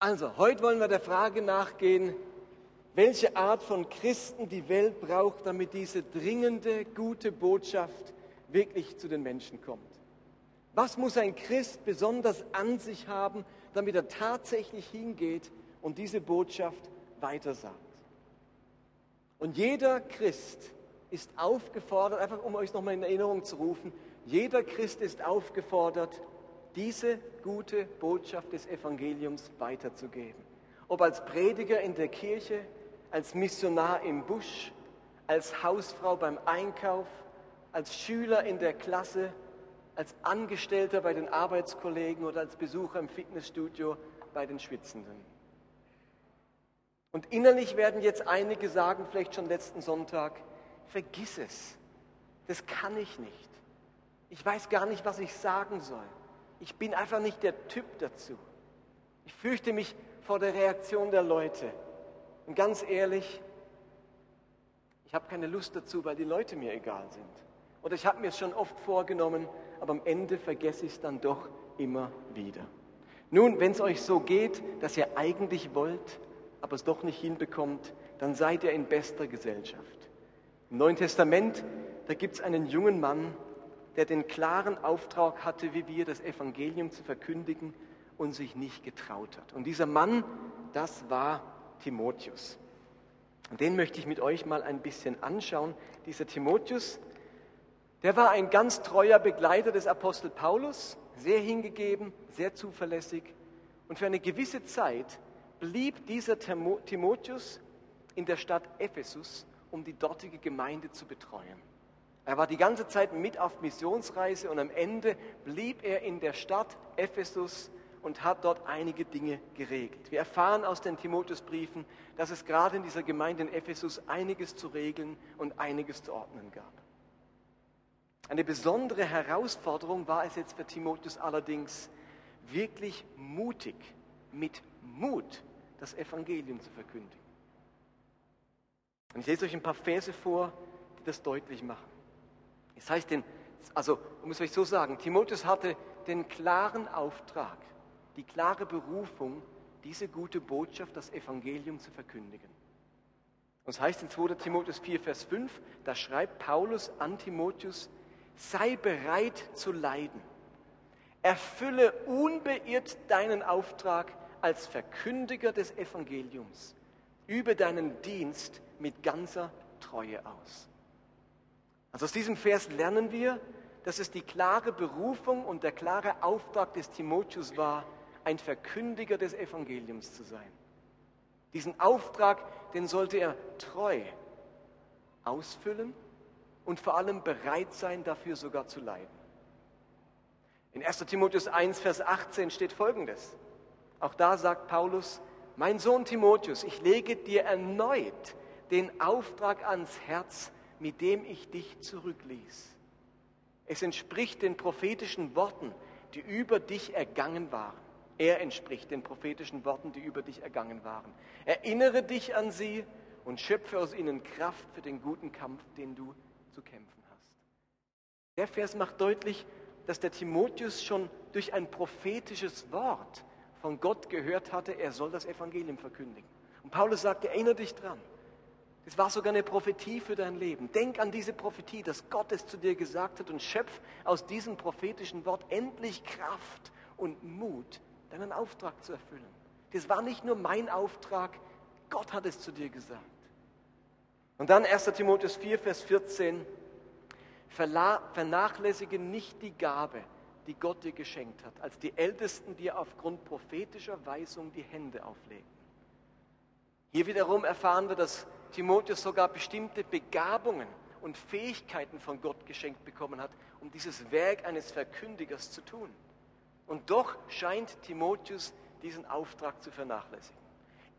Also, heute wollen wir der Frage nachgehen, welche Art von Christen die Welt braucht, damit diese dringende, gute Botschaft wirklich zu den Menschen kommt. Was muss ein Christ besonders an sich haben, damit er tatsächlich hingeht und diese Botschaft weitersagt? Und jeder Christ ist aufgefordert, einfach um euch nochmal in Erinnerung zu rufen, jeder Christ ist aufgefordert, diese gute Botschaft des Evangeliums weiterzugeben. Ob als Prediger in der Kirche, als Missionar im Busch, als Hausfrau beim Einkauf, als Schüler in der Klasse, als Angestellter bei den Arbeitskollegen oder als Besucher im Fitnessstudio bei den Schwitzenden. Und innerlich werden jetzt einige sagen, vielleicht schon letzten Sonntag, vergiss es, das kann ich nicht. Ich weiß gar nicht, was ich sagen soll. Ich bin einfach nicht der Typ dazu. Ich fürchte mich vor der Reaktion der Leute. Und ganz ehrlich, ich habe keine Lust dazu, weil die Leute mir egal sind. Oder ich habe mir es schon oft vorgenommen, aber am Ende vergesse ich es dann doch immer wieder. Nun, wenn es euch so geht, dass ihr eigentlich wollt, aber es doch nicht hinbekommt, dann seid ihr in bester Gesellschaft. Im Neuen Testament, da gibt es einen jungen Mann, der den klaren Auftrag hatte, wie wir das Evangelium zu verkündigen und sich nicht getraut hat. Und dieser Mann, das war Timotheus. Und den möchte ich mit euch mal ein bisschen anschauen. Dieser Timotheus, der war ein ganz treuer Begleiter des Apostel Paulus, sehr hingegeben, sehr zuverlässig. Und für eine gewisse Zeit blieb dieser Timotheus in der Stadt Ephesus, um die dortige Gemeinde zu betreuen. Er war die ganze Zeit mit auf Missionsreise und am Ende blieb er in der Stadt Ephesus und hat dort einige Dinge geregelt. Wir erfahren aus den Timotheusbriefen, dass es gerade in dieser Gemeinde in Ephesus einiges zu regeln und einiges zu ordnen gab. Eine besondere Herausforderung war es jetzt für Timotheus allerdings, wirklich mutig, mit Mut das Evangelium zu verkündigen. Und ich lese euch ein paar Verse vor, die das deutlich machen. Es heißt, den, also, um es euch so sagen, Timotheus hatte den klaren Auftrag, die klare Berufung, diese gute Botschaft, das Evangelium zu verkündigen. Und es heißt in 2. Timotheus 4, Vers 5, da schreibt Paulus an Timotheus, sei bereit zu leiden. Erfülle unbeirrt deinen Auftrag als Verkündiger des Evangeliums. Übe deinen Dienst mit ganzer Treue aus. Also aus diesem Vers lernen wir, dass es die klare Berufung und der klare Auftrag des Timotheus war, ein Verkündiger des Evangeliums zu sein. Diesen Auftrag, den sollte er treu ausfüllen und vor allem bereit sein, dafür sogar zu leiden. In 1 Timotheus 1, Vers 18 steht Folgendes. Auch da sagt Paulus, mein Sohn Timotheus, ich lege dir erneut den Auftrag ans Herz, mit dem ich dich zurückließ. Es entspricht den prophetischen Worten, die über dich ergangen waren. Er entspricht den prophetischen Worten, die über dich ergangen waren. Erinnere dich an sie und schöpfe aus ihnen Kraft für den guten Kampf, den du zu kämpfen hast. Der Vers macht deutlich, dass der Timotheus schon durch ein prophetisches Wort von Gott gehört hatte, er soll das Evangelium verkündigen. Und Paulus sagt, erinnere dich dran. Das war sogar eine Prophetie für dein Leben. Denk an diese Prophetie, dass Gott es zu dir gesagt hat und schöpf aus diesem prophetischen Wort endlich Kraft und Mut, deinen Auftrag zu erfüllen. Das war nicht nur mein Auftrag, Gott hat es zu dir gesagt. Und dann 1 Timotheus 4, Vers 14, vernachlässige nicht die Gabe, die Gott dir geschenkt hat, als die Ältesten dir aufgrund prophetischer Weisung die Hände auflegten. Hier wiederum erfahren wir, dass Timotheus sogar bestimmte Begabungen und Fähigkeiten von Gott geschenkt bekommen hat, um dieses Werk eines Verkündigers zu tun. Und doch scheint Timotheus diesen Auftrag zu vernachlässigen.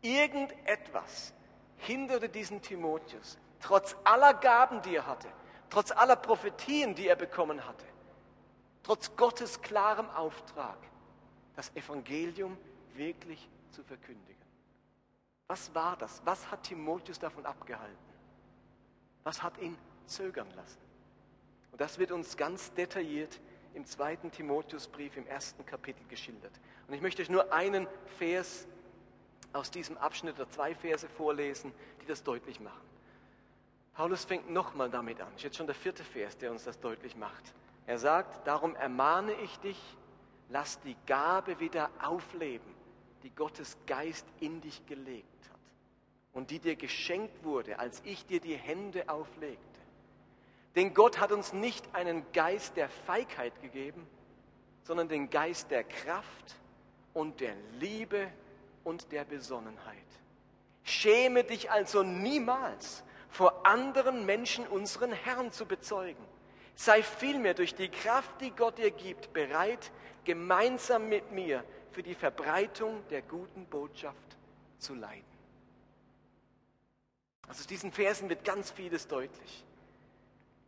Irgendetwas hinderte diesen Timotheus, trotz aller Gaben, die er hatte, trotz aller Prophetien, die er bekommen hatte, trotz Gottes klarem Auftrag, das Evangelium wirklich zu verkündigen. Was war das? Was hat Timotheus davon abgehalten? Was hat ihn zögern lassen? Und das wird uns ganz detailliert im zweiten Timotheusbrief im ersten Kapitel geschildert. Und ich möchte euch nur einen Vers aus diesem Abschnitt oder zwei Verse vorlesen, die das deutlich machen. Paulus fängt nochmal damit an. Das ist jetzt schon der vierte Vers, der uns das deutlich macht. Er sagt, darum ermahne ich dich, lass die Gabe wieder aufleben, die Gottes Geist in dich gelegt hat und die dir geschenkt wurde, als ich dir die Hände auflegte. Denn Gott hat uns nicht einen Geist der Feigheit gegeben, sondern den Geist der Kraft und der Liebe und der Besonnenheit. Schäme dich also niemals, vor anderen Menschen unseren Herrn zu bezeugen. Sei vielmehr durch die Kraft, die Gott dir gibt, bereit, gemeinsam mit mir für die Verbreitung der guten Botschaft zu leiden. Also aus diesen Versen wird ganz vieles deutlich.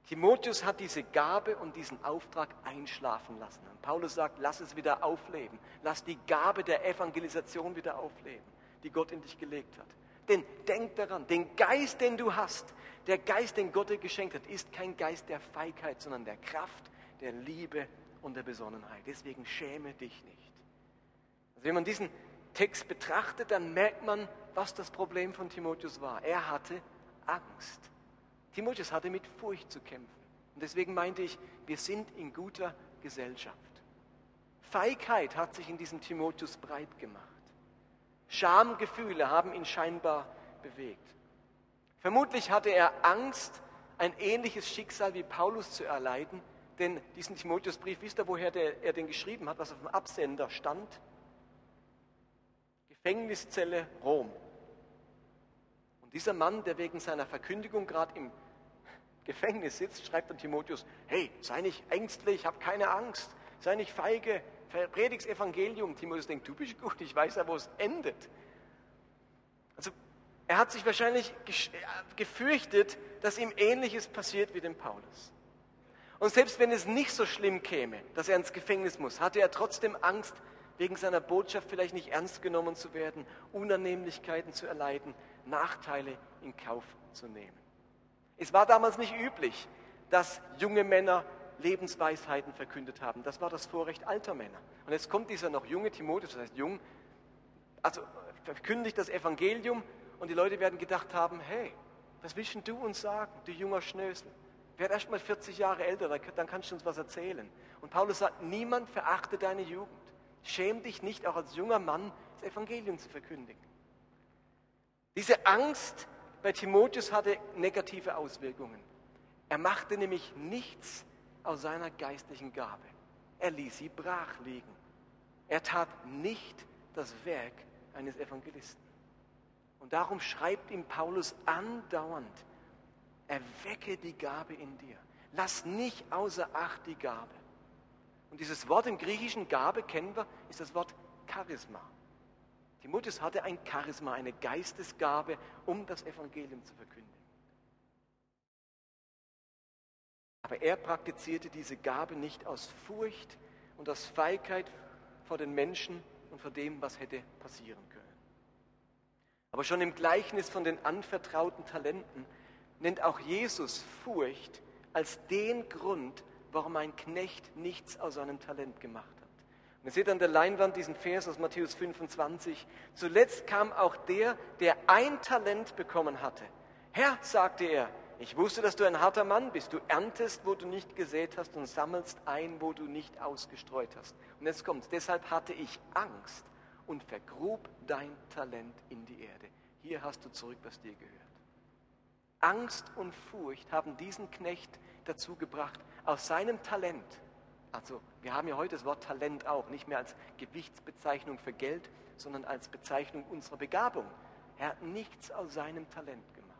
Timotheus hat diese Gabe und diesen Auftrag einschlafen lassen. Und Paulus sagt, lass es wieder aufleben. Lass die Gabe der Evangelisation wieder aufleben, die Gott in dich gelegt hat. Denn denk daran, den Geist, den du hast, der Geist, den Gott dir geschenkt hat, ist kein Geist der Feigheit, sondern der Kraft, der Liebe und der Besonnenheit. Deswegen schäme dich nicht. Also wenn man diesen Text betrachtet, dann merkt man, was das Problem von Timotheus war. Er hatte Angst. Timotheus hatte mit Furcht zu kämpfen. Und deswegen meinte ich, wir sind in guter Gesellschaft. Feigheit hat sich in diesem Timotheus breit gemacht. Schamgefühle haben ihn scheinbar bewegt. Vermutlich hatte er Angst, ein ähnliches Schicksal wie Paulus zu erleiden, denn diesen Timotheusbrief, wisst ihr, woher der, er den geschrieben hat, was auf dem Absender stand? Gefängniszelle Rom. Und dieser Mann, der wegen seiner Verkündigung gerade im Gefängnis sitzt, schreibt an Timotheus, hey, sei nicht ängstlich, hab keine Angst, sei nicht feige, predigs Evangelium. Timotheus denkt, du bist gut, ich weiß ja, wo es endet. Also er hat sich wahrscheinlich äh, gefürchtet, dass ihm Ähnliches passiert wie dem Paulus. Und selbst wenn es nicht so schlimm käme, dass er ins Gefängnis muss, hatte er trotzdem Angst, wegen seiner Botschaft vielleicht nicht ernst genommen zu werden, Unannehmlichkeiten zu erleiden, Nachteile in Kauf zu nehmen. Es war damals nicht üblich, dass junge Männer Lebensweisheiten verkündet haben. Das war das Vorrecht alter Männer. Und jetzt kommt dieser noch junge Timotheus, das heißt jung, also verkündigt das Evangelium und die Leute werden gedacht haben, hey, was willst du uns sagen, du junger Schnösel? Werd erst mal 40 Jahre älter, dann kannst du uns was erzählen. Und Paulus sagt, niemand verachte deine Jugend. Schäm dich nicht, auch als junger Mann das Evangelium zu verkündigen. Diese Angst bei Timotheus hatte negative Auswirkungen. Er machte nämlich nichts aus seiner geistlichen Gabe. Er ließ sie brach liegen. Er tat nicht das Werk eines Evangelisten. Und darum schreibt ihm Paulus andauernd, erwecke die Gabe in dir. Lass nicht außer Acht die Gabe. Und dieses Wort im Griechischen Gabe kennen wir, ist das Wort Charisma. Timotheus hatte ein Charisma, eine Geistesgabe, um das Evangelium zu verkündigen. Aber er praktizierte diese Gabe nicht aus Furcht und aus Feigheit vor den Menschen und vor dem, was hätte passieren können. Aber schon im Gleichnis von den anvertrauten Talenten nennt auch Jesus Furcht als den Grund, warum ein Knecht nichts aus seinem Talent gemacht hat. Und ihr seht an der Leinwand diesen Vers aus Matthäus 25. Zuletzt kam auch der, der ein Talent bekommen hatte. Herr, sagte er, ich wusste, dass du ein harter Mann bist. Du erntest, wo du nicht gesät hast und sammelst ein, wo du nicht ausgestreut hast. Und jetzt kommt's. Deshalb hatte ich Angst und vergrub dein Talent in die Erde. Hier hast du zurück, was dir gehört. Angst und Furcht haben diesen Knecht dazu gebracht, aus seinem Talent also wir haben ja heute das Wort Talent auch, nicht mehr als Gewichtsbezeichnung für Geld, sondern als Bezeichnung unserer Begabung. Er hat nichts aus seinem Talent gemacht.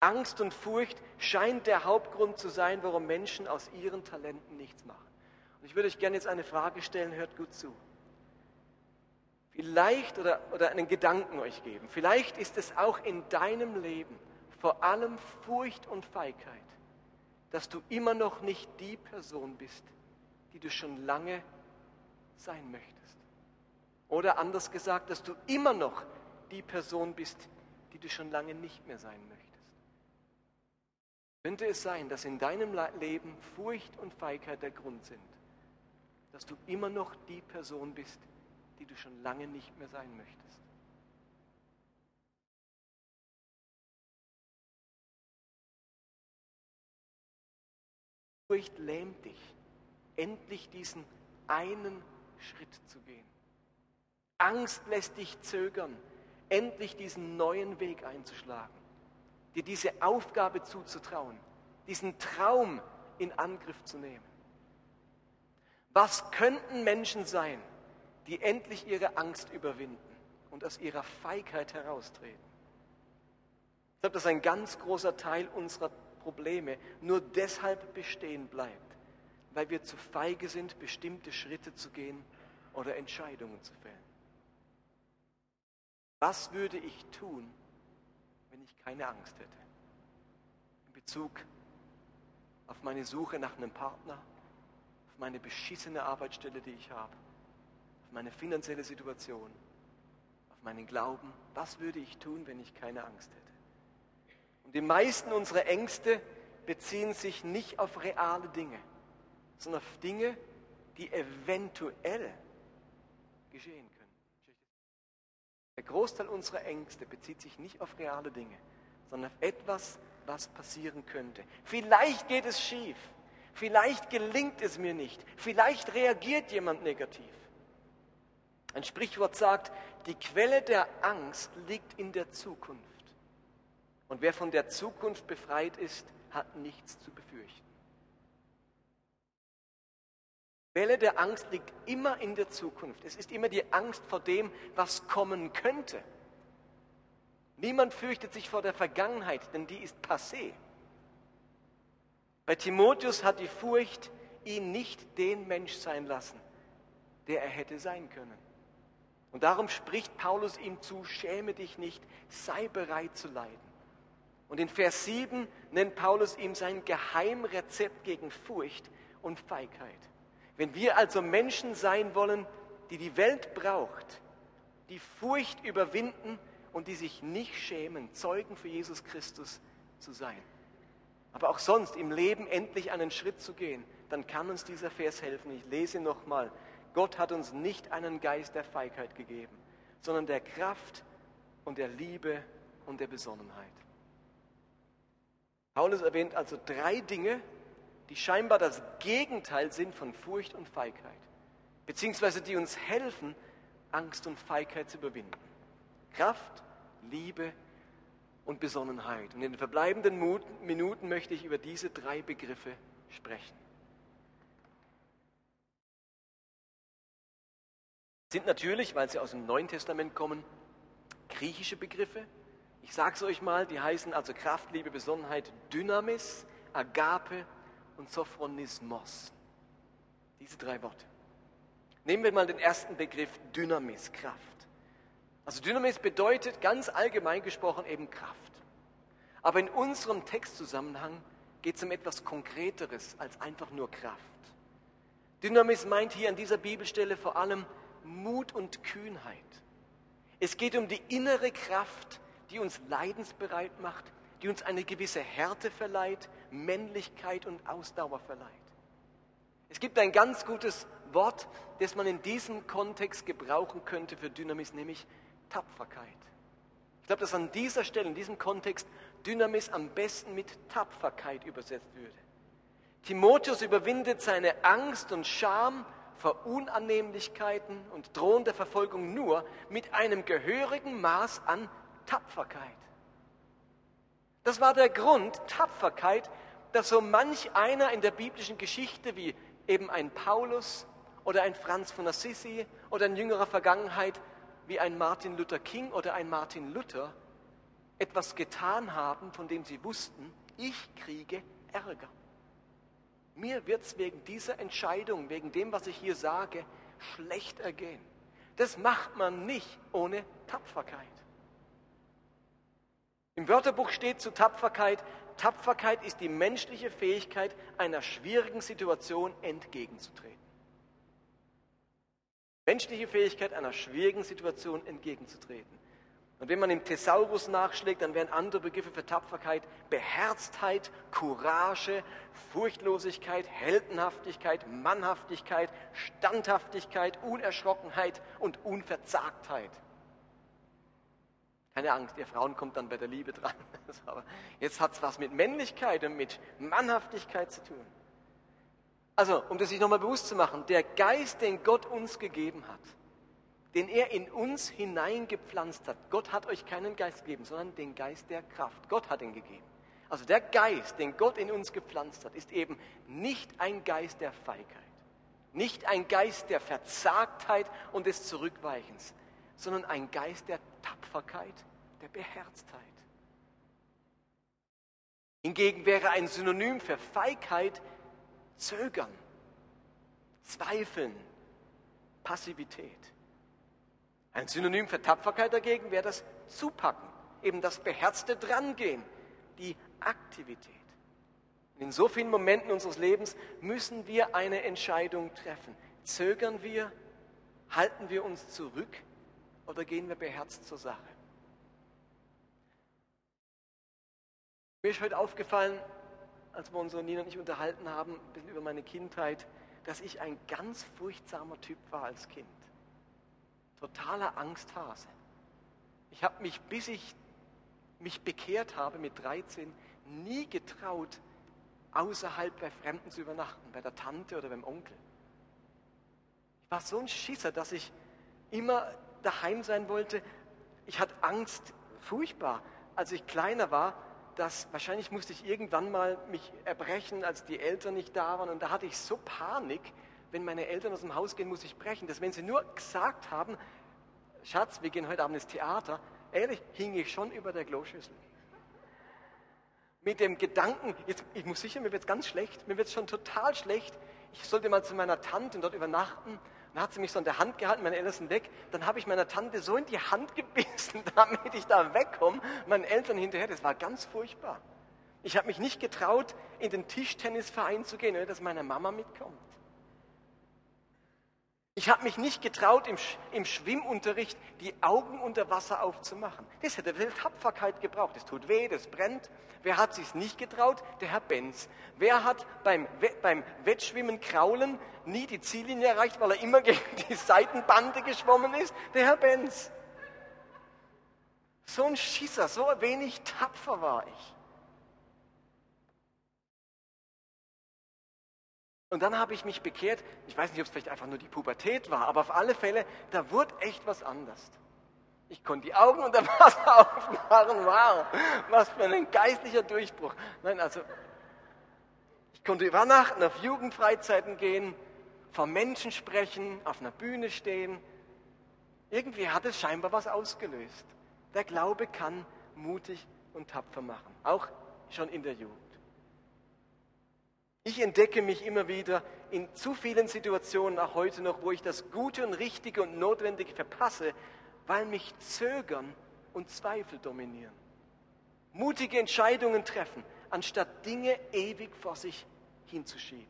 Angst und Furcht scheint der Hauptgrund zu sein, warum Menschen aus ihren Talenten nichts machen. Und ich würde euch gerne jetzt eine Frage stellen, hört gut zu. Vielleicht oder, oder einen Gedanken euch geben. Vielleicht ist es auch in deinem Leben vor allem Furcht und Feigheit dass du immer noch nicht die Person bist, die du schon lange sein möchtest. Oder anders gesagt, dass du immer noch die Person bist, die du schon lange nicht mehr sein möchtest. Könnte es sein, dass in deinem Leben Furcht und Feigheit der Grund sind, dass du immer noch die Person bist, die du schon lange nicht mehr sein möchtest. Furcht lähmt dich, endlich diesen einen Schritt zu gehen. Angst lässt dich zögern, endlich diesen neuen Weg einzuschlagen, dir diese Aufgabe zuzutrauen, diesen Traum in Angriff zu nehmen. Was könnten Menschen sein, die endlich ihre Angst überwinden und aus ihrer Feigheit heraustreten? Ich glaube, dass ein ganz großer Teil unserer Probleme nur deshalb bestehen bleibt, weil wir zu feige sind, bestimmte Schritte zu gehen oder Entscheidungen zu fällen. Was würde ich tun, wenn ich keine Angst hätte? In Bezug auf meine Suche nach einem Partner, auf meine beschissene Arbeitsstelle, die ich habe, auf meine finanzielle Situation, auf meinen Glauben. Was würde ich tun, wenn ich keine Angst hätte? Und die meisten unserer Ängste beziehen sich nicht auf reale Dinge, sondern auf Dinge, die eventuell geschehen können. Der Großteil unserer Ängste bezieht sich nicht auf reale Dinge, sondern auf etwas, was passieren könnte. Vielleicht geht es schief, vielleicht gelingt es mir nicht, vielleicht reagiert jemand negativ. Ein Sprichwort sagt, die Quelle der Angst liegt in der Zukunft. Und wer von der Zukunft befreit ist, hat nichts zu befürchten. Quelle der Angst liegt immer in der Zukunft. Es ist immer die Angst vor dem, was kommen könnte. Niemand fürchtet sich vor der Vergangenheit, denn die ist passé. Bei Timotheus hat die Furcht ihn nicht den Mensch sein lassen, der er hätte sein können. Und darum spricht Paulus ihm zu, schäme dich nicht, sei bereit zu leiden. Und in Vers 7 nennt Paulus ihm sein Geheimrezept gegen Furcht und Feigheit. Wenn wir also Menschen sein wollen, die die Welt braucht, die Furcht überwinden und die sich nicht schämen, Zeugen für Jesus Christus zu sein, aber auch sonst im Leben endlich einen Schritt zu gehen, dann kann uns dieser Vers helfen. Ich lese nochmal. Gott hat uns nicht einen Geist der Feigheit gegeben, sondern der Kraft und der Liebe und der Besonnenheit. Paulus erwähnt also drei Dinge, die scheinbar das Gegenteil sind von Furcht und Feigheit, beziehungsweise die uns helfen, Angst und Feigheit zu überwinden. Kraft, Liebe und Besonnenheit. Und in den verbleibenden Minuten möchte ich über diese drei Begriffe sprechen. Sind natürlich, weil sie aus dem Neuen Testament kommen, griechische Begriffe, ich sage es euch mal, die heißen also Kraft, Liebe, Besonnenheit, Dynamis, Agape und Sophronismos. Diese drei Worte. Nehmen wir mal den ersten Begriff Dynamis, Kraft. Also Dynamis bedeutet ganz allgemein gesprochen eben Kraft. Aber in unserem Textzusammenhang geht es um etwas Konkreteres als einfach nur Kraft. Dynamis meint hier an dieser Bibelstelle vor allem Mut und Kühnheit. Es geht um die innere Kraft, die uns leidensbereit macht, die uns eine gewisse Härte verleiht, Männlichkeit und Ausdauer verleiht. Es gibt ein ganz gutes Wort, das man in diesem Kontext gebrauchen könnte für Dynamis, nämlich Tapferkeit. Ich glaube, dass an dieser Stelle, in diesem Kontext, Dynamis am besten mit Tapferkeit übersetzt würde. Timotheus überwindet seine Angst und Scham vor Unannehmlichkeiten und drohender Verfolgung nur mit einem gehörigen Maß an Tapferkeit. Das war der Grund, Tapferkeit, dass so manch einer in der biblischen Geschichte wie eben ein Paulus oder ein Franz von Assisi oder in jüngerer Vergangenheit wie ein Martin Luther King oder ein Martin Luther etwas getan haben, von dem sie wussten, ich kriege Ärger. Mir wird es wegen dieser Entscheidung, wegen dem, was ich hier sage, schlecht ergehen. Das macht man nicht ohne Tapferkeit. Im Wörterbuch steht zu Tapferkeit, Tapferkeit ist die menschliche Fähigkeit, einer schwierigen Situation entgegenzutreten. Menschliche Fähigkeit, einer schwierigen Situation entgegenzutreten. Und wenn man im Thesaurus nachschlägt, dann wären andere Begriffe für Tapferkeit Beherztheit, Courage, Furchtlosigkeit, Heldenhaftigkeit, Mannhaftigkeit, Standhaftigkeit, Unerschrockenheit und Unverzagtheit. Keine Angst, ihr Frauen kommt dann bei der Liebe dran. Aber jetzt hat es was mit Männlichkeit und mit Mannhaftigkeit zu tun. Also, um das sich nochmal bewusst zu machen, der Geist, den Gott uns gegeben hat, den er in uns hineingepflanzt hat. Gott hat euch keinen Geist gegeben, sondern den Geist der Kraft. Gott hat ihn gegeben. Also der Geist, den Gott in uns gepflanzt hat, ist eben nicht ein Geist der Feigheit, nicht ein Geist der Verzagtheit und des Zurückweichens, sondern ein Geist der Tapferkeit, der Beherztheit. Hingegen wäre ein Synonym für Feigheit Zögern, Zweifeln, Passivität. Ein Synonym für Tapferkeit dagegen wäre das Zupacken, eben das beherzte Drangehen, die Aktivität. in so vielen Momenten unseres Lebens müssen wir eine Entscheidung treffen. Zögern wir, halten wir uns zurück oder gehen wir beherzt zur Sache? Mir ist heute aufgefallen, als wir uns so Nina und ich unterhalten haben, ein bisschen über meine Kindheit, dass ich ein ganz furchtsamer Typ war als Kind totaler Angsthase. Ich habe mich, bis ich mich bekehrt habe mit 13, nie getraut, außerhalb bei Fremden zu übernachten, bei der Tante oder beim Onkel. Ich war so ein Schisser, dass ich immer daheim sein wollte. Ich hatte Angst, furchtbar, als ich kleiner war, dass wahrscheinlich musste ich irgendwann mal mich erbrechen, als die Eltern nicht da waren. Und da hatte ich so Panik, wenn meine Eltern aus dem Haus gehen, muss ich brechen. Dass wenn sie nur gesagt haben, Schatz, wir gehen heute Abend ins Theater, ehrlich, hing ich schon über der Kloschüssel. Mit dem Gedanken, jetzt, ich muss sicher, mir wird es ganz schlecht, mir wird es schon total schlecht. Ich sollte mal zu meiner Tante dort übernachten. Dann hat sie mich so in der Hand gehalten, meine Eltern sind weg. Dann habe ich meiner Tante so in die Hand gebissen, damit ich da wegkomme. Meinen Eltern hinterher, das war ganz furchtbar. Ich habe mich nicht getraut, in den Tischtennisverein zu gehen, dass meine Mama mitkommt. Ich habe mich nicht getraut, im, im, Schwimmunterricht die Augen unter Wasser aufzumachen. Das hätte viel Tapferkeit gebraucht. Es tut weh, das brennt. Wer hat sich nicht getraut? Der Herr Benz. Wer hat beim, beim Wettschwimmen kraulen nie die Ziellinie erreicht, weil er immer gegen die Seitenbande geschwommen ist? Der Herr Benz. So ein Schisser, so wenig tapfer war ich. Und dann habe ich mich bekehrt. Ich weiß nicht, ob es vielleicht einfach nur die Pubertät war, aber auf alle Fälle, da wurde echt was anders. Ich konnte die Augen unter Wasser aufmachen. Wow, was für ein geistlicher Durchbruch. Nein, also, ich konnte übernachten, auf Jugendfreizeiten gehen, vor Menschen sprechen, auf einer Bühne stehen. Irgendwie hat es scheinbar was ausgelöst. Der Glaube kann mutig und tapfer machen, auch schon in der Jugend. Ich entdecke mich immer wieder in zu vielen Situationen, auch heute noch, wo ich das Gute und Richtige und Notwendige verpasse, weil mich Zögern und Zweifel dominieren. Mutige Entscheidungen treffen, anstatt Dinge ewig vor sich hinzuschieben.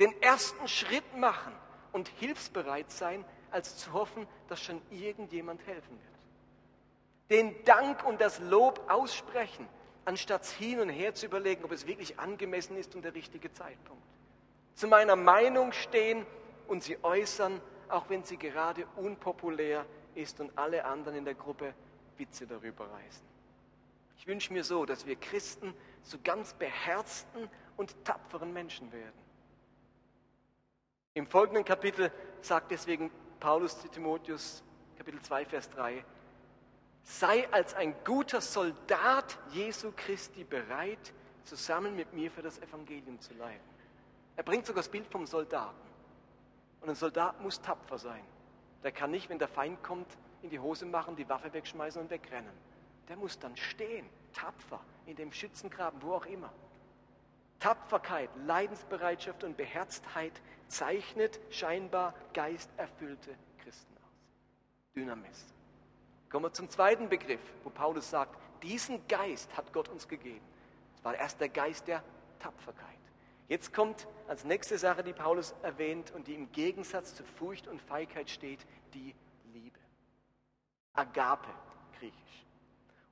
Den ersten Schritt machen und hilfsbereit sein, als zu hoffen, dass schon irgendjemand helfen wird. Den Dank und das Lob aussprechen, anstatt hin und her zu überlegen, ob es wirklich angemessen ist und der richtige Zeitpunkt. Zu meiner Meinung stehen und sie äußern, auch wenn sie gerade unpopulär ist und alle anderen in der Gruppe Witze darüber reißen. Ich wünsche mir so, dass wir Christen zu ganz beherzten und tapferen Menschen werden. Im folgenden Kapitel sagt deswegen Paulus zu Timotheus, Kapitel 2, Vers 3, sei als ein guter Soldat Jesu Christi bereit, zusammen mit mir für das Evangelium zu leiden. Er bringt sogar das Bild vom Soldaten. Und ein Soldat muss tapfer sein. Der kann nicht, wenn der Feind kommt, in die Hose machen, die Waffe wegschmeißen und wegrennen. Der muss dann stehen, tapfer, in dem Schützengraben, wo auch immer. Tapferkeit, Leidensbereitschaft und Beherztheit zeichnet scheinbar geisterfüllte Christen aus. Dynamis. Kommen wir zum zweiten Begriff, wo Paulus sagt, diesen Geist hat Gott uns gegeben. Das war erst der Geist der Tapferkeit. Jetzt kommt als nächste Sache, die Paulus erwähnt und die im Gegensatz zu Furcht und Feigheit steht, die Liebe. Agape, griechisch.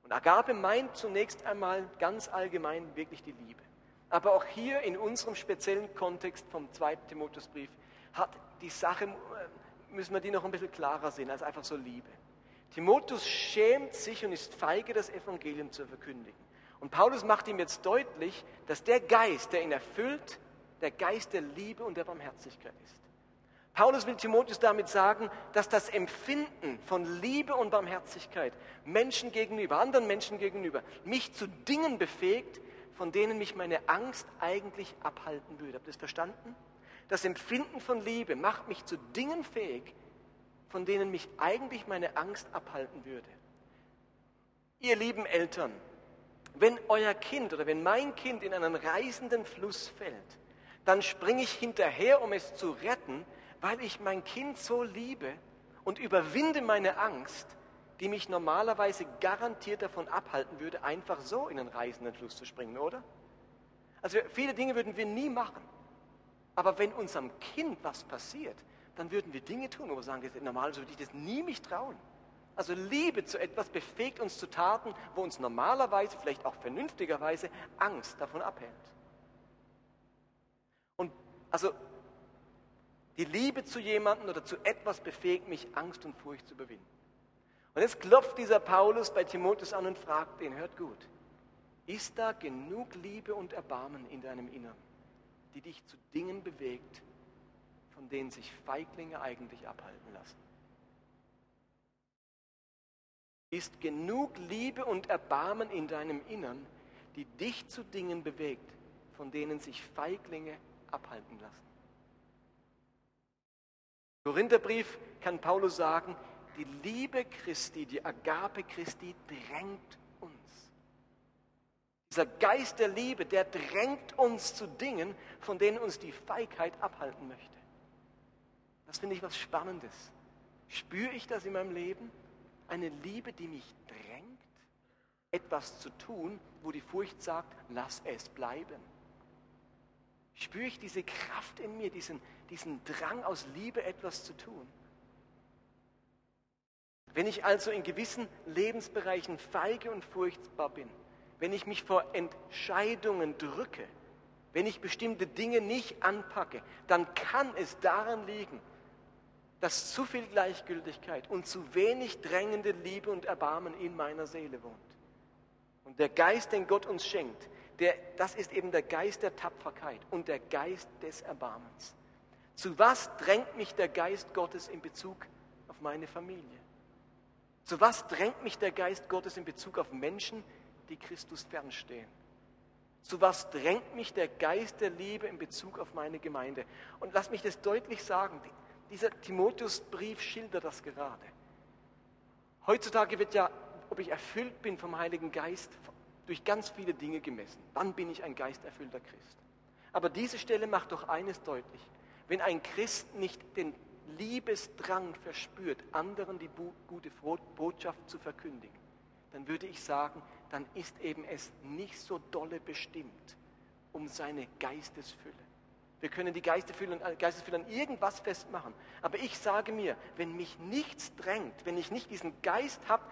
Und Agape meint zunächst einmal ganz allgemein wirklich die Liebe. Aber auch hier in unserem speziellen Kontext vom zweiten Timotheusbrief hat die Sache, äh, müssen wir die noch ein bisschen klarer sehen als einfach so Liebe. Timotheus schämt sich und ist feige, das Evangelium zu verkündigen. Und Paulus macht ihm jetzt deutlich, dass der Geist, der ihn erfüllt, der Geist der Liebe und der Barmherzigkeit ist. Paulus will Timotheus damit sagen, dass das Empfinden von Liebe und Barmherzigkeit Menschen gegenüber, anderen Menschen gegenüber, mich zu Dingen befähigt, von denen mich meine Angst eigentlich abhalten würde. Habt ihr das verstanden? Das Empfinden von Liebe macht mich zu Dingen fähig, von denen mich eigentlich meine Angst abhalten würde. Ihr lieben Eltern, wenn euer Kind oder wenn mein Kind in einen reißenden Fluss fällt, dann springe ich hinterher, um es zu retten, weil ich mein Kind so liebe und überwinde meine Angst, die mich normalerweise garantiert davon abhalten würde, einfach so in einen reißenden Fluss zu springen, oder? Also viele Dinge würden wir nie machen. Aber wenn unserem Kind was passiert, dann würden wir Dinge tun, wo wir sagen, normalerweise würde ich das nie mich trauen. Also Liebe zu etwas befähigt uns zu Taten, wo uns normalerweise, vielleicht auch vernünftigerweise, Angst davon abhält. Und also die Liebe zu jemandem oder zu etwas befähigt mich, Angst und Furcht zu überwinden. Und jetzt klopft dieser Paulus bei Timotheus an und fragt ihn, hört gut, ist da genug Liebe und Erbarmen in deinem Innern, die dich zu Dingen bewegt, von denen sich Feiglinge eigentlich abhalten lassen? Ist genug Liebe und Erbarmen in deinem Innern, die dich zu Dingen bewegt, von denen sich Feiglinge abhalten lassen? Korintherbrief kann Paulus sagen, die Liebe Christi, die Agape Christi drängt uns. Dieser Geist der Liebe, der drängt uns zu Dingen, von denen uns die Feigheit abhalten möchte. Das finde ich was Spannendes. Spüre ich das in meinem Leben? Eine Liebe, die mich drängt, etwas zu tun, wo die Furcht sagt, lass es bleiben. Spüre ich diese Kraft in mir, diesen, diesen Drang aus Liebe etwas zu tun? Wenn ich also in gewissen Lebensbereichen feige und furchtbar bin, wenn ich mich vor Entscheidungen drücke, wenn ich bestimmte Dinge nicht anpacke, dann kann es daran liegen, dass zu viel Gleichgültigkeit und zu wenig drängende Liebe und Erbarmen in meiner Seele wohnt. Und der Geist, den Gott uns schenkt, der, das ist eben der Geist der Tapferkeit und der Geist des Erbarmens. Zu was drängt mich der Geist Gottes in Bezug auf meine Familie? Zu was drängt mich der Geist Gottes in Bezug auf Menschen, die Christus fernstehen? Zu was drängt mich der Geist der Liebe in Bezug auf meine Gemeinde? Und lass mich das deutlich sagen, dieser Timotheusbrief schildert das gerade. Heutzutage wird ja, ob ich erfüllt bin vom Heiligen Geist, durch ganz viele Dinge gemessen. Wann bin ich ein geisterfüllter Christ? Aber diese Stelle macht doch eines deutlich. Wenn ein Christ nicht den Liebesdrang verspürt, anderen die gute Botschaft zu verkündigen, dann würde ich sagen, dann ist eben es nicht so dolle bestimmt um seine Geistesfülle. Wir können die Geistesfülle, Geistesfülle an irgendwas festmachen. Aber ich sage mir, wenn mich nichts drängt, wenn ich nicht diesen Geist habe,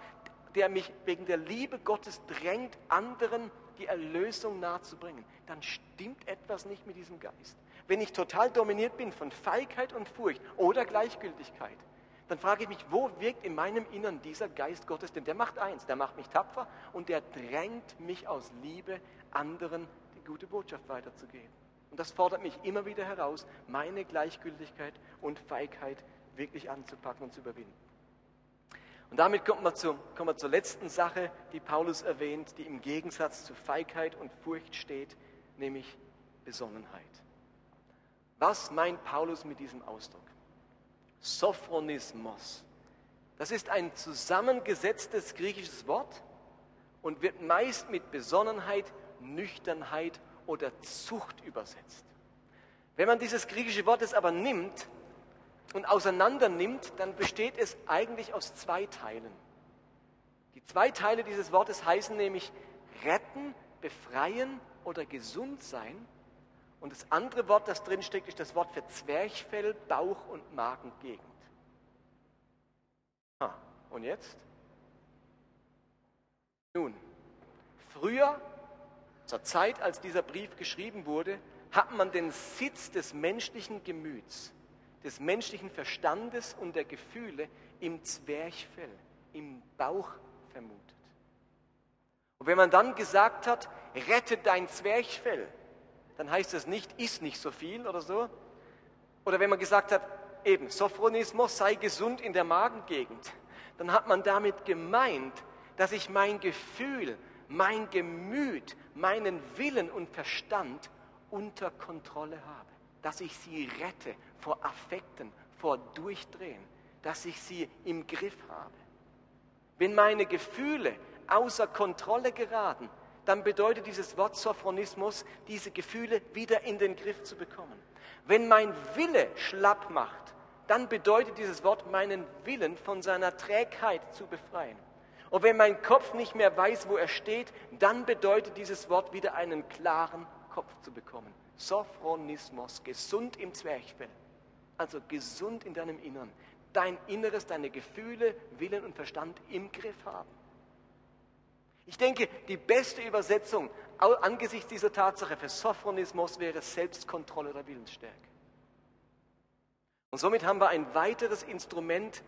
der mich wegen der Liebe Gottes drängt, anderen die Erlösung nahezubringen, dann stimmt etwas nicht mit diesem Geist. Wenn ich total dominiert bin von Feigheit und Furcht oder Gleichgültigkeit, dann frage ich mich, wo wirkt in meinem Innern dieser Geist Gottes? Denn der macht eins, der macht mich tapfer und der drängt mich aus Liebe, anderen die gute Botschaft weiterzugeben. Und das fordert mich immer wieder heraus, meine Gleichgültigkeit und Feigheit wirklich anzupacken und zu überwinden. Und damit kommen wir, zu, kommen wir zur letzten Sache, die Paulus erwähnt, die im Gegensatz zu Feigheit und Furcht steht, nämlich Besonnenheit. Was meint Paulus mit diesem Ausdruck? Sophronismos. Das ist ein zusammengesetztes griechisches Wort und wird meist mit Besonnenheit, Nüchternheit oder Zucht übersetzt. Wenn man dieses griechische Wort es aber nimmt und auseinander nimmt, dann besteht es eigentlich aus zwei Teilen. Die zwei Teile dieses Wortes heißen nämlich retten, befreien oder gesund sein. Und das andere Wort, das drin steckt, ist das Wort für Zwerchfell, Bauch und Magengegend. Ah, und jetzt? Nun, früher, zur Zeit, als dieser Brief geschrieben wurde, hat man den Sitz des menschlichen Gemüts, des menschlichen Verstandes und der Gefühle im Zwerchfell, im Bauch vermutet. Und wenn man dann gesagt hat, rette dein Zwerchfell, dann heißt es nicht, iss nicht so viel oder so. Oder wenn man gesagt hat, eben, Sophronismus sei gesund in der Magengegend, dann hat man damit gemeint, dass ich mein Gefühl, mein Gemüt, meinen Willen und Verstand unter Kontrolle habe, dass ich sie rette vor Affekten, vor Durchdrehen, dass ich sie im Griff habe. Wenn meine Gefühle außer Kontrolle geraten, dann bedeutet dieses Wort Sophronismus, diese Gefühle wieder in den Griff zu bekommen. Wenn mein Wille schlapp macht, dann bedeutet dieses Wort, meinen Willen von seiner Trägheit zu befreien. Und wenn mein Kopf nicht mehr weiß, wo er steht, dann bedeutet dieses Wort wieder einen klaren Kopf zu bekommen. Sophronismus, gesund im Zwerchfell. Also gesund in deinem Innern. Dein Inneres, deine Gefühle, Willen und Verstand im Griff haben. Ich denke, die beste Übersetzung angesichts dieser Tatsache für Sophronismus wäre Selbstkontrolle oder Willensstärke. Und somit haben wir ein weiteres Instrument,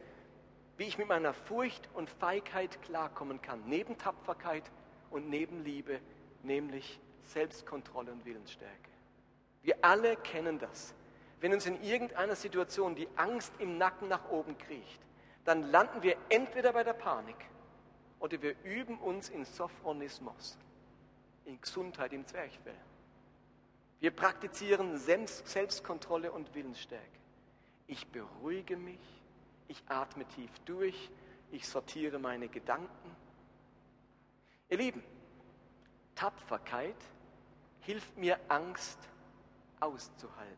wie ich mit meiner Furcht und Feigheit klarkommen kann, neben Tapferkeit und neben Liebe, nämlich Selbstkontrolle und Willensstärke. Wir alle kennen das. Wenn uns in irgendeiner Situation die Angst im Nacken nach oben kriecht, dann landen wir entweder bei der Panik oder wir üben uns in Sophronismus, in Gesundheit im Zwerchfell. Wir praktizieren Selbstkontrolle und Willensstärke. Ich beruhige mich, ich atme tief durch, ich sortiere meine Gedanken. Ihr Lieben, Tapferkeit hilft mir, Angst auszuhalten.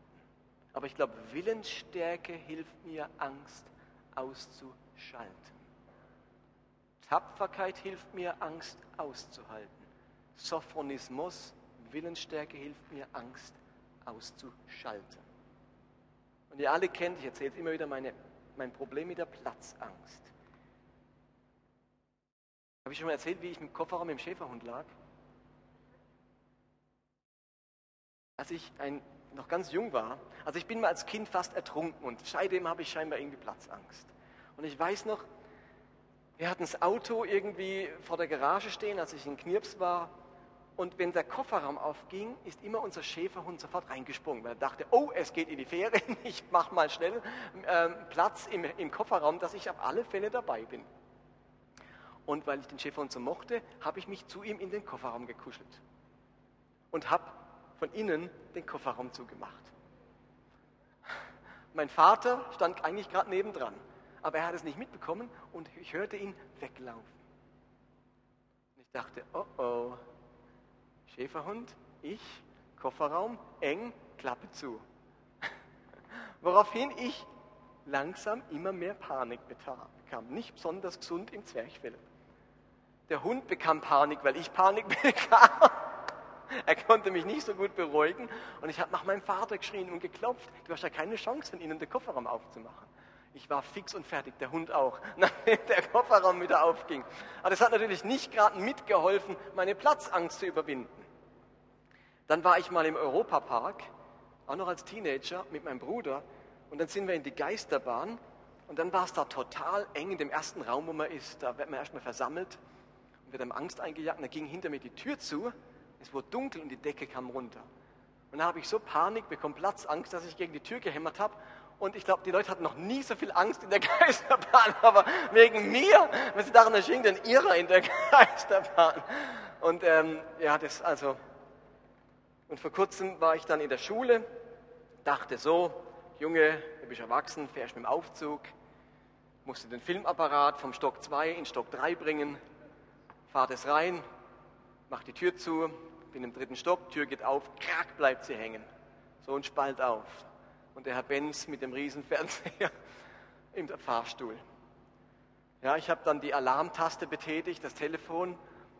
Aber ich glaube, Willensstärke hilft mir, Angst auszuschalten. Tapferkeit hilft mir, Angst auszuhalten. Sophronismus, Willensstärke hilft mir, Angst auszuschalten. Und ihr alle kennt, ich erzähle immer wieder meine, mein Problem mit der Platzangst. Habe ich schon mal erzählt, wie ich im Kofferraum im Schäferhund lag? Als ich ein, noch ganz jung war, also ich bin mal als Kind fast ertrunken und seitdem habe ich scheinbar irgendwie Platzangst. Und ich weiß noch, wir hatten das Auto irgendwie vor der Garage stehen, als ich in Knirps war. Und wenn der Kofferraum aufging, ist immer unser Schäferhund sofort reingesprungen, weil er dachte, oh, es geht in die Ferien, ich mache mal schnell ähm, Platz im, im Kofferraum, dass ich auf alle Fälle dabei bin. Und weil ich den Schäferhund so mochte, habe ich mich zu ihm in den Kofferraum gekuschelt und habe von innen den Kofferraum zugemacht. Mein Vater stand eigentlich gerade nebendran aber er hat es nicht mitbekommen und ich hörte ihn weglaufen. Und ich dachte, oh oh, Schäferhund, ich, Kofferraum, eng, Klappe zu. Woraufhin ich langsam immer mehr Panik bekam, nicht besonders gesund im Zwerchfell. Der Hund bekam Panik, weil ich Panik bekam. Er konnte mich nicht so gut beruhigen und ich habe nach meinem Vater geschrien und geklopft. Du hast ja keine Chance, von ihnen den Kofferraum aufzumachen. Ich war fix und fertig, der Hund auch, nachdem der Kofferraum wieder aufging. Aber das hat natürlich nicht gerade mitgeholfen, meine Platzangst zu überwinden. Dann war ich mal im Europapark, auch noch als Teenager mit meinem Bruder, und dann sind wir in die Geisterbahn und dann war es da total eng in dem ersten Raum, wo man ist. Da wird man erstmal versammelt und wird einem Angst eingejagt. Und da ging hinter mir die Tür zu, es wurde dunkel und die Decke kam runter. Und da habe ich so Panik bekommen, Platzangst, dass ich gegen die Tür gehämmert habe und ich glaube, die Leute hatten noch nie so viel Angst in der Geisterbahn, aber wegen mir, wenn sie daran erschienen, denn Irrer in der Geisterbahn. Und ähm, ja, das also. Und vor kurzem war ich dann in der Schule, dachte so, Junge, du bist erwachsen, fährst mit dem Aufzug, musste den Filmapparat vom Stock 2 in Stock 3 bringen, fahrt es rein, mach die Tür zu, bin im dritten Stock, Tür geht auf, krack, bleibt sie hängen. So ein Spalt auf und der Herr Benz mit dem Riesenfernseher im Fahrstuhl. Ja, ich habe dann die Alarmtaste betätigt, das Telefon.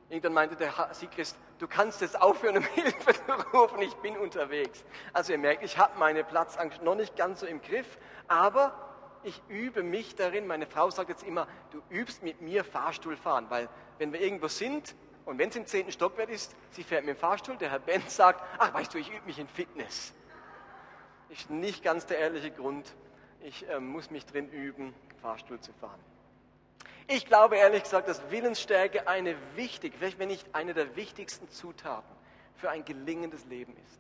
Irgendwann meinte der Sigrist, du kannst jetzt aufhören, um Hilfe zu rufen, ich bin unterwegs. Also ihr merkt, ich habe meine Platzangst noch nicht ganz so im Griff, aber ich übe mich darin. Meine Frau sagt jetzt immer, du übst mit mir Fahrstuhl fahren, weil wenn wir irgendwo sind und wenn es im zehnten Stockwerk ist, sie fährt mit dem Fahrstuhl, der Herr Benz sagt, ach weißt du, ich übe mich in Fitness. Ist nicht ganz der ehrliche Grund. Ich äh, muss mich drin üben, Fahrstuhl zu fahren. Ich glaube ehrlich gesagt, dass Willensstärke eine wichtige, vielleicht wenn nicht eine der wichtigsten Zutaten für ein gelingendes Leben ist.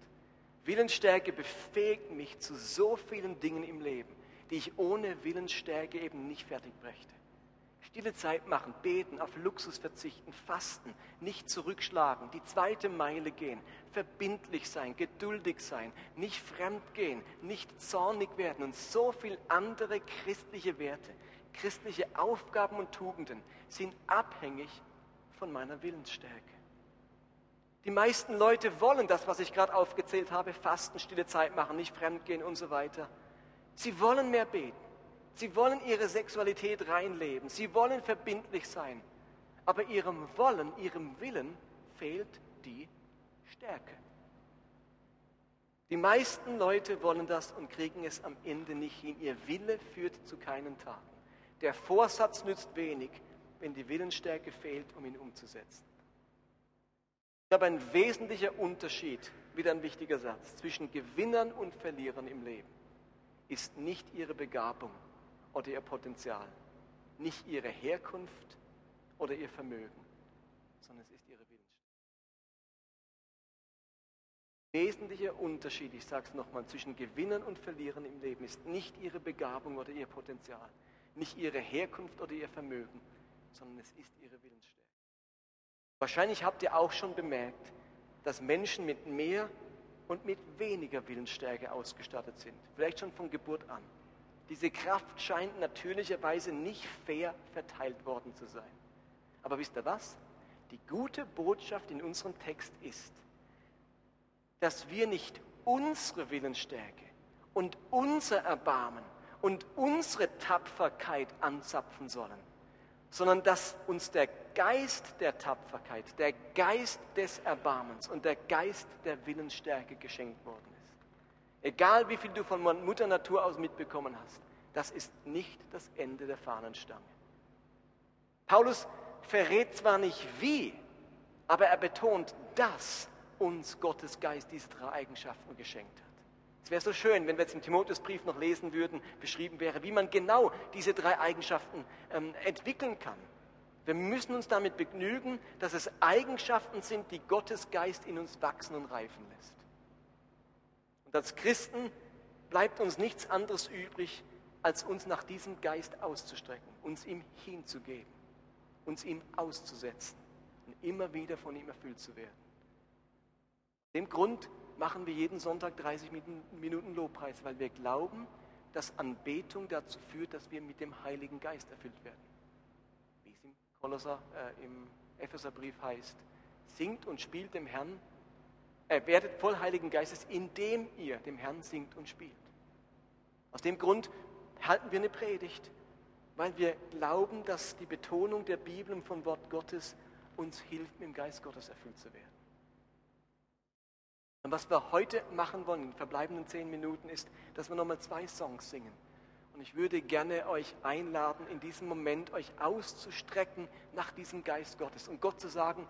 Willensstärke befähigt mich zu so vielen Dingen im Leben, die ich ohne Willensstärke eben nicht fertig brächte. Stille Zeit machen, beten, auf Luxus verzichten, fasten, nicht zurückschlagen, die zweite Meile gehen, verbindlich sein, geduldig sein, nicht fremd gehen, nicht zornig werden und so viel andere christliche Werte, christliche Aufgaben und Tugenden sind abhängig von meiner Willensstärke. Die meisten Leute wollen das, was ich gerade aufgezählt habe, fasten, stille Zeit machen, nicht fremdgehen und so weiter. Sie wollen mehr beten. Sie wollen ihre Sexualität reinleben. Sie wollen verbindlich sein. Aber ihrem Wollen, ihrem Willen fehlt die Stärke. Die meisten Leute wollen das und kriegen es am Ende nicht hin. Ihr Wille führt zu keinen Taten. Der Vorsatz nützt wenig, wenn die Willensstärke fehlt, um ihn umzusetzen. Ich habe ein wesentlicher Unterschied, wieder ein wichtiger Satz, zwischen Gewinnern und Verlierern im Leben ist nicht ihre Begabung oder ihr Potenzial, nicht ihre Herkunft oder ihr Vermögen, sondern es ist ihre Willensstärke. Wesentlicher Unterschied, ich sage es nochmal, zwischen Gewinnern und Verlierern im Leben ist nicht ihre Begabung oder ihr Potenzial, nicht ihre Herkunft oder ihr Vermögen, sondern es ist ihre Willensstärke. Wahrscheinlich habt ihr auch schon bemerkt, dass Menschen mit mehr und mit weniger Willensstärke ausgestattet sind, vielleicht schon von Geburt an. Diese Kraft scheint natürlicherweise nicht fair verteilt worden zu sein. Aber wisst ihr was? Die gute Botschaft in unserem Text ist, dass wir nicht unsere Willensstärke und unser Erbarmen und unsere Tapferkeit anzapfen sollen, sondern dass uns der Geist der Tapferkeit, der Geist des Erbarmens und der Geist der Willensstärke geschenkt worden ist. Egal wie viel du von Mutter Natur aus mitbekommen hast, das ist nicht das Ende der Fahnenstange. Paulus verrät zwar nicht wie, aber er betont, dass uns Gottes Geist diese drei Eigenschaften geschenkt hat. Es wäre so schön, wenn wir jetzt im Timotheusbrief noch lesen würden, beschrieben wäre, wie man genau diese drei Eigenschaften ähm, entwickeln kann. Wir müssen uns damit begnügen, dass es Eigenschaften sind, die Gottes Geist in uns wachsen und reifen lässt. Und als Christen bleibt uns nichts anderes übrig, als uns nach diesem Geist auszustrecken, uns ihm hinzugeben, uns ihm auszusetzen und immer wieder von ihm erfüllt zu werden. Dem Grund machen wir jeden Sonntag 30 Minuten Lobpreis, weil wir glauben, dass Anbetung dazu führt, dass wir mit dem Heiligen Geist erfüllt werden. Wie es im Kolosser, äh, im Epheserbrief heißt, singt und spielt dem Herrn, äh, werdet voll Heiligen Geistes, indem ihr dem Herrn singt und spielt. Aus dem Grund halten wir eine Predigt, weil wir glauben, dass die Betonung der Bibel und vom Wort Gottes uns hilft, mit dem Geist Gottes erfüllt zu werden. Und was wir heute machen wollen, in den verbleibenden zehn Minuten, ist, dass wir nochmal zwei Songs singen. Und ich würde gerne euch einladen, in diesem Moment euch auszustrecken nach diesem Geist Gottes und Gott zu sagen,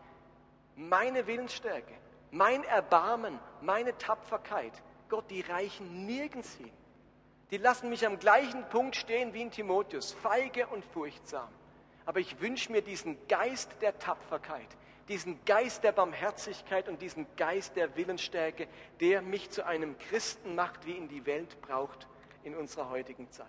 meine Willensstärke, mein Erbarmen, meine Tapferkeit, Gott, die reichen nirgends hin. Die lassen mich am gleichen Punkt stehen wie in Timotheus, feige und furchtsam. Aber ich wünsche mir diesen Geist der Tapferkeit, diesen Geist der Barmherzigkeit und diesen Geist der Willensstärke, der mich zu einem Christen macht, wie ihn die Welt braucht in unserer heutigen Zeit.